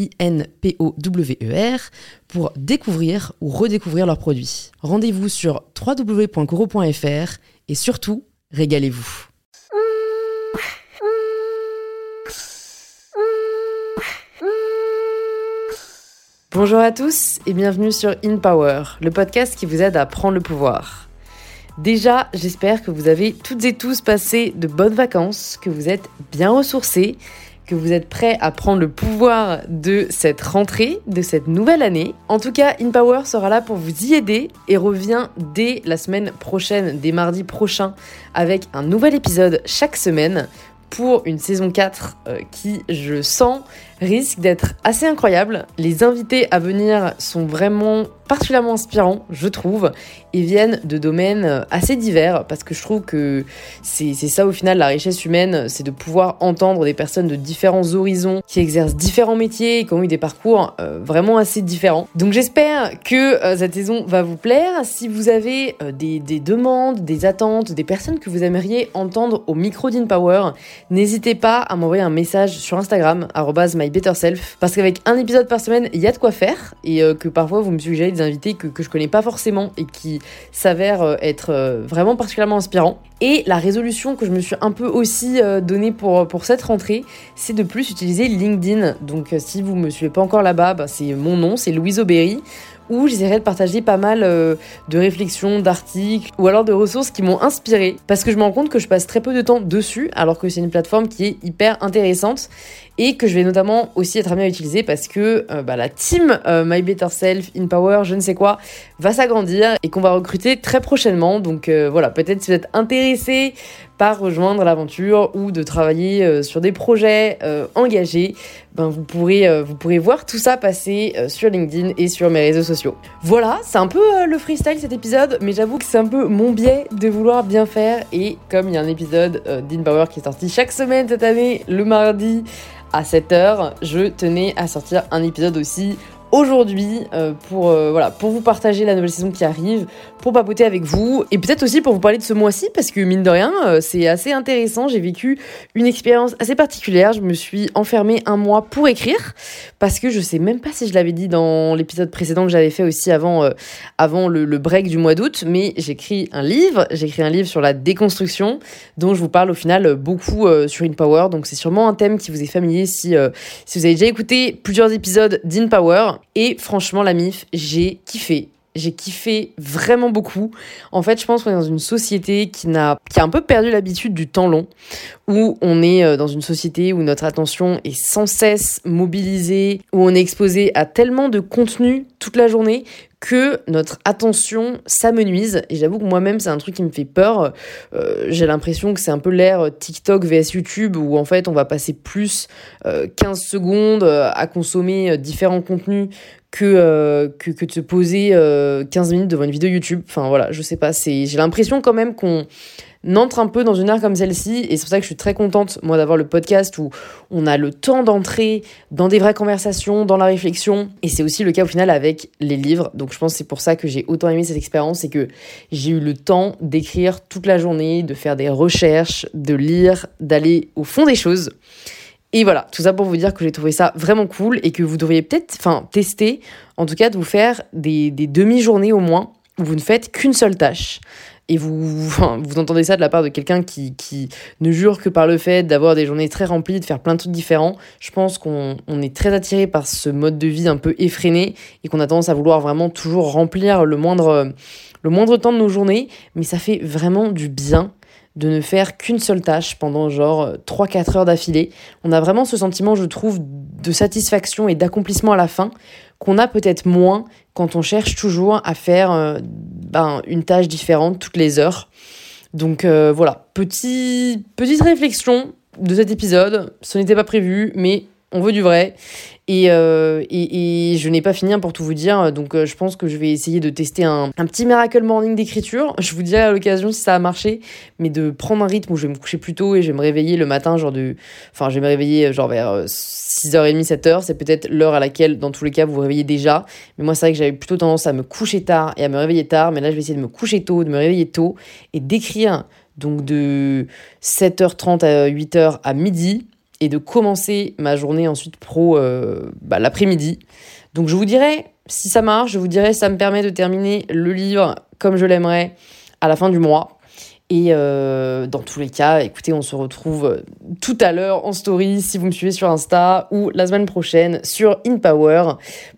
I-N-P-O-W-E-R, pour découvrir ou redécouvrir leurs produits. Rendez-vous sur www.coro.fr et surtout, régalez-vous. Bonjour à tous et bienvenue sur In Power, le podcast qui vous aide à prendre le pouvoir. Déjà, j'espère que vous avez toutes et tous passé de bonnes vacances, que vous êtes bien ressourcés que vous êtes prêts à prendre le pouvoir de cette rentrée, de cette nouvelle année. En tout cas, InPower sera là pour vous y aider et revient dès la semaine prochaine, dès mardi prochain, avec un nouvel épisode chaque semaine pour une saison 4 euh, qui, je sens, risque d'être assez incroyable. Les invités à venir sont vraiment particulièrement inspirants, je trouve, et viennent de domaines euh, assez divers, parce que je trouve que c'est ça au final la richesse humaine, c'est de pouvoir entendre des personnes de différents horizons, qui exercent différents métiers et qui ont eu des parcours euh, vraiment assez différents. Donc j'espère que euh, cette saison va vous plaire. Si vous avez des, des, demandes, des attentes, des personnes que vous aimeriez entendre au micro d'InPower, n'hésitez pas à m'envoyer un message sur Instagram, better self parce qu'avec un épisode par semaine, il y a de quoi faire et euh, que parfois vous me suggérez des invités que, que je connais pas forcément et qui s'avèrent euh, être euh, vraiment particulièrement inspirants. Et la résolution que je me suis un peu aussi donnée pour, cette rentrée, c'est de plus utiliser LinkedIn. Donc si vous me suivez pas encore là-bas, bah, c'est mon nom, c'est Louise Aubéry où j'essaierai de partager pas mal de réflexions, d'articles ou alors de ressources qui m'ont inspiré parce que je me rends compte que je passe très peu de temps dessus alors que c'est une plateforme qui est hyper intéressante et que je vais notamment aussi être amenée à utiliser parce que euh, bah, la team euh, My Better Self, In Power, je ne sais quoi, va s'agrandir et qu'on va recruter très prochainement. Donc euh, voilà, peut-être si vous êtes intéressé rejoindre l'aventure ou de travailler sur des projets engagés, ben vous pourrez vous pourrez voir tout ça passer sur LinkedIn et sur mes réseaux sociaux. Voilà, c'est un peu le freestyle cet épisode, mais j'avoue que c'est un peu mon biais de vouloir bien faire et comme il y a un épisode d'In Power qui est sorti chaque semaine cette année, le mardi à 7h, je tenais à sortir un épisode aussi aujourd'hui euh, pour, euh, voilà, pour vous partager la nouvelle saison qui arrive, pour papoter avec vous et peut-être aussi pour vous parler de ce mois-ci parce que mine de rien, euh, c'est assez intéressant. J'ai vécu une expérience assez particulière. Je me suis enfermée un mois pour écrire parce que je sais même pas si je l'avais dit dans l'épisode précédent que j'avais fait aussi avant, avant le, break du mois d'août, mais j'écris un livre. J'écris un livre sur la déconstruction dont je vous parle au final beaucoup sur InPower. Donc c'est sûrement un thème qui vous est familier si, si vous avez déjà écouté plusieurs épisodes d'InPower. Et franchement, la MIF, j'ai kiffé. J'ai kiffé vraiment beaucoup. En fait, je pense qu'on est dans une société qui, n'a, qui a un peu perdu l'habitude du temps long, où on est euh, dans une société où notre attention est sans cesse mobilisée, où on est exposé à tellement de contenu toute la journée que notre attention s'amenuise. Et j'avoue que moi-même, c'est un truc qui me fait peur. Euh, j'ai l'impression que c'est un peu l'ère TikTok vs YouTube, où en fait, on va passer plus 15 euh, secondes euh, à consommer différents contenus que, que, que, de se poser 15 minutes devant une vidéo YouTube. Enfin voilà, je sais pas, j'ai l'impression quand même qu'on n'entre un peu dans une ère comme celle-ci. Et c'est pour ça que je suis très contente, moi, d'avoir le podcast où on a le temps d'entrer dans des vraies conversations, dans la réflexion. Et c'est aussi le cas au final avec les livres. Donc je pense que c'est pour ça que j'ai autant aimé cette expérience, c'est que j'ai eu le temps d'écrire toute la journée, de faire des recherches, de lire, d'aller au fond des choses. Et voilà, tout ça pour vous dire que j'ai trouvé ça vraiment cool et que vous devriez peut-être enfin, tester, en tout cas de vous faire des, des demi-journées au moins où vous ne faites qu'une seule tâche et vous, entendez ça de la part de quelqu'un qui, qui, ne jure que par le fait d'avoir des journées très remplies, de faire plein de trucs différents, je pense qu'on on est très attiré par ce mode de vie un peu effréné et qu'on a tendance à vouloir vraiment toujours remplir le moindre, le moindre temps de nos journées, mais ça fait vraiment du bien de ne faire qu'une seule tâche pendant genre 3-4 heures d'affilée. On a vraiment ce sentiment, je trouve, de satisfaction et d'accomplissement à la fin qu'on a peut-être moins quand on cherche toujours à faire euh, ben, une tâche différente toutes les heures. Donc euh, voilà, petit, petite réflexion de cet épisode. Ce n'était pas prévu, mais on veut du vrai. Euh, et, je n'ai pas fini pour tout vous dire, donc euh, je pense que je vais essayer de tester un, petit miracle morning d'écriture. Je vous dirai à l'occasion si ça a marché, mais de prendre un rythme où je vais me coucher plus tôt et je vais me réveiller le matin, genre de. Enfin, je me réveiller euh, genre vers 6h30, 7h. C'est peut-être l'heure à laquelle, dans tous les cas, vous vous réveillez déjà. Mais moi, c'est vrai que j'avais plutôt tendance à me coucher tard et à me réveiller tard. Mais là, je vais essayer de me coucher tôt, de me réveiller tôt et d'écrire donc de 7h30 à 8h à midi et de commencer ma journée ensuite pro euh, bah, l'après-midi. Donc je vous dirai si ça marche, je vous dirai ça me permet de terminer le livre comme je l'aimerais à la fin du mois. Et euh, dans tous les cas, écoutez, on se retrouve tout à l'heure en story si vous me suivez sur Insta ou la semaine prochaine sur InPower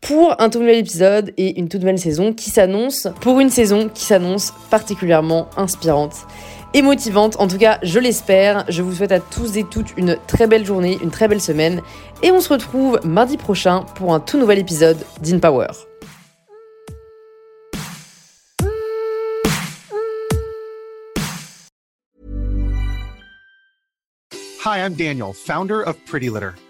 pour un tout nouvel épisode et une toute nouvelle saison qui s'annonce, pour une saison qui s'annonce particulièrement inspirante et motivante. En tout cas, je l'espère. Je vous souhaite à tous et toutes une très belle journée, une très belle semaine. Et on se retrouve mardi prochain pour un tout nouvel épisode d'InPower. Hi, I'm Daniel, founder of Pretty Litter.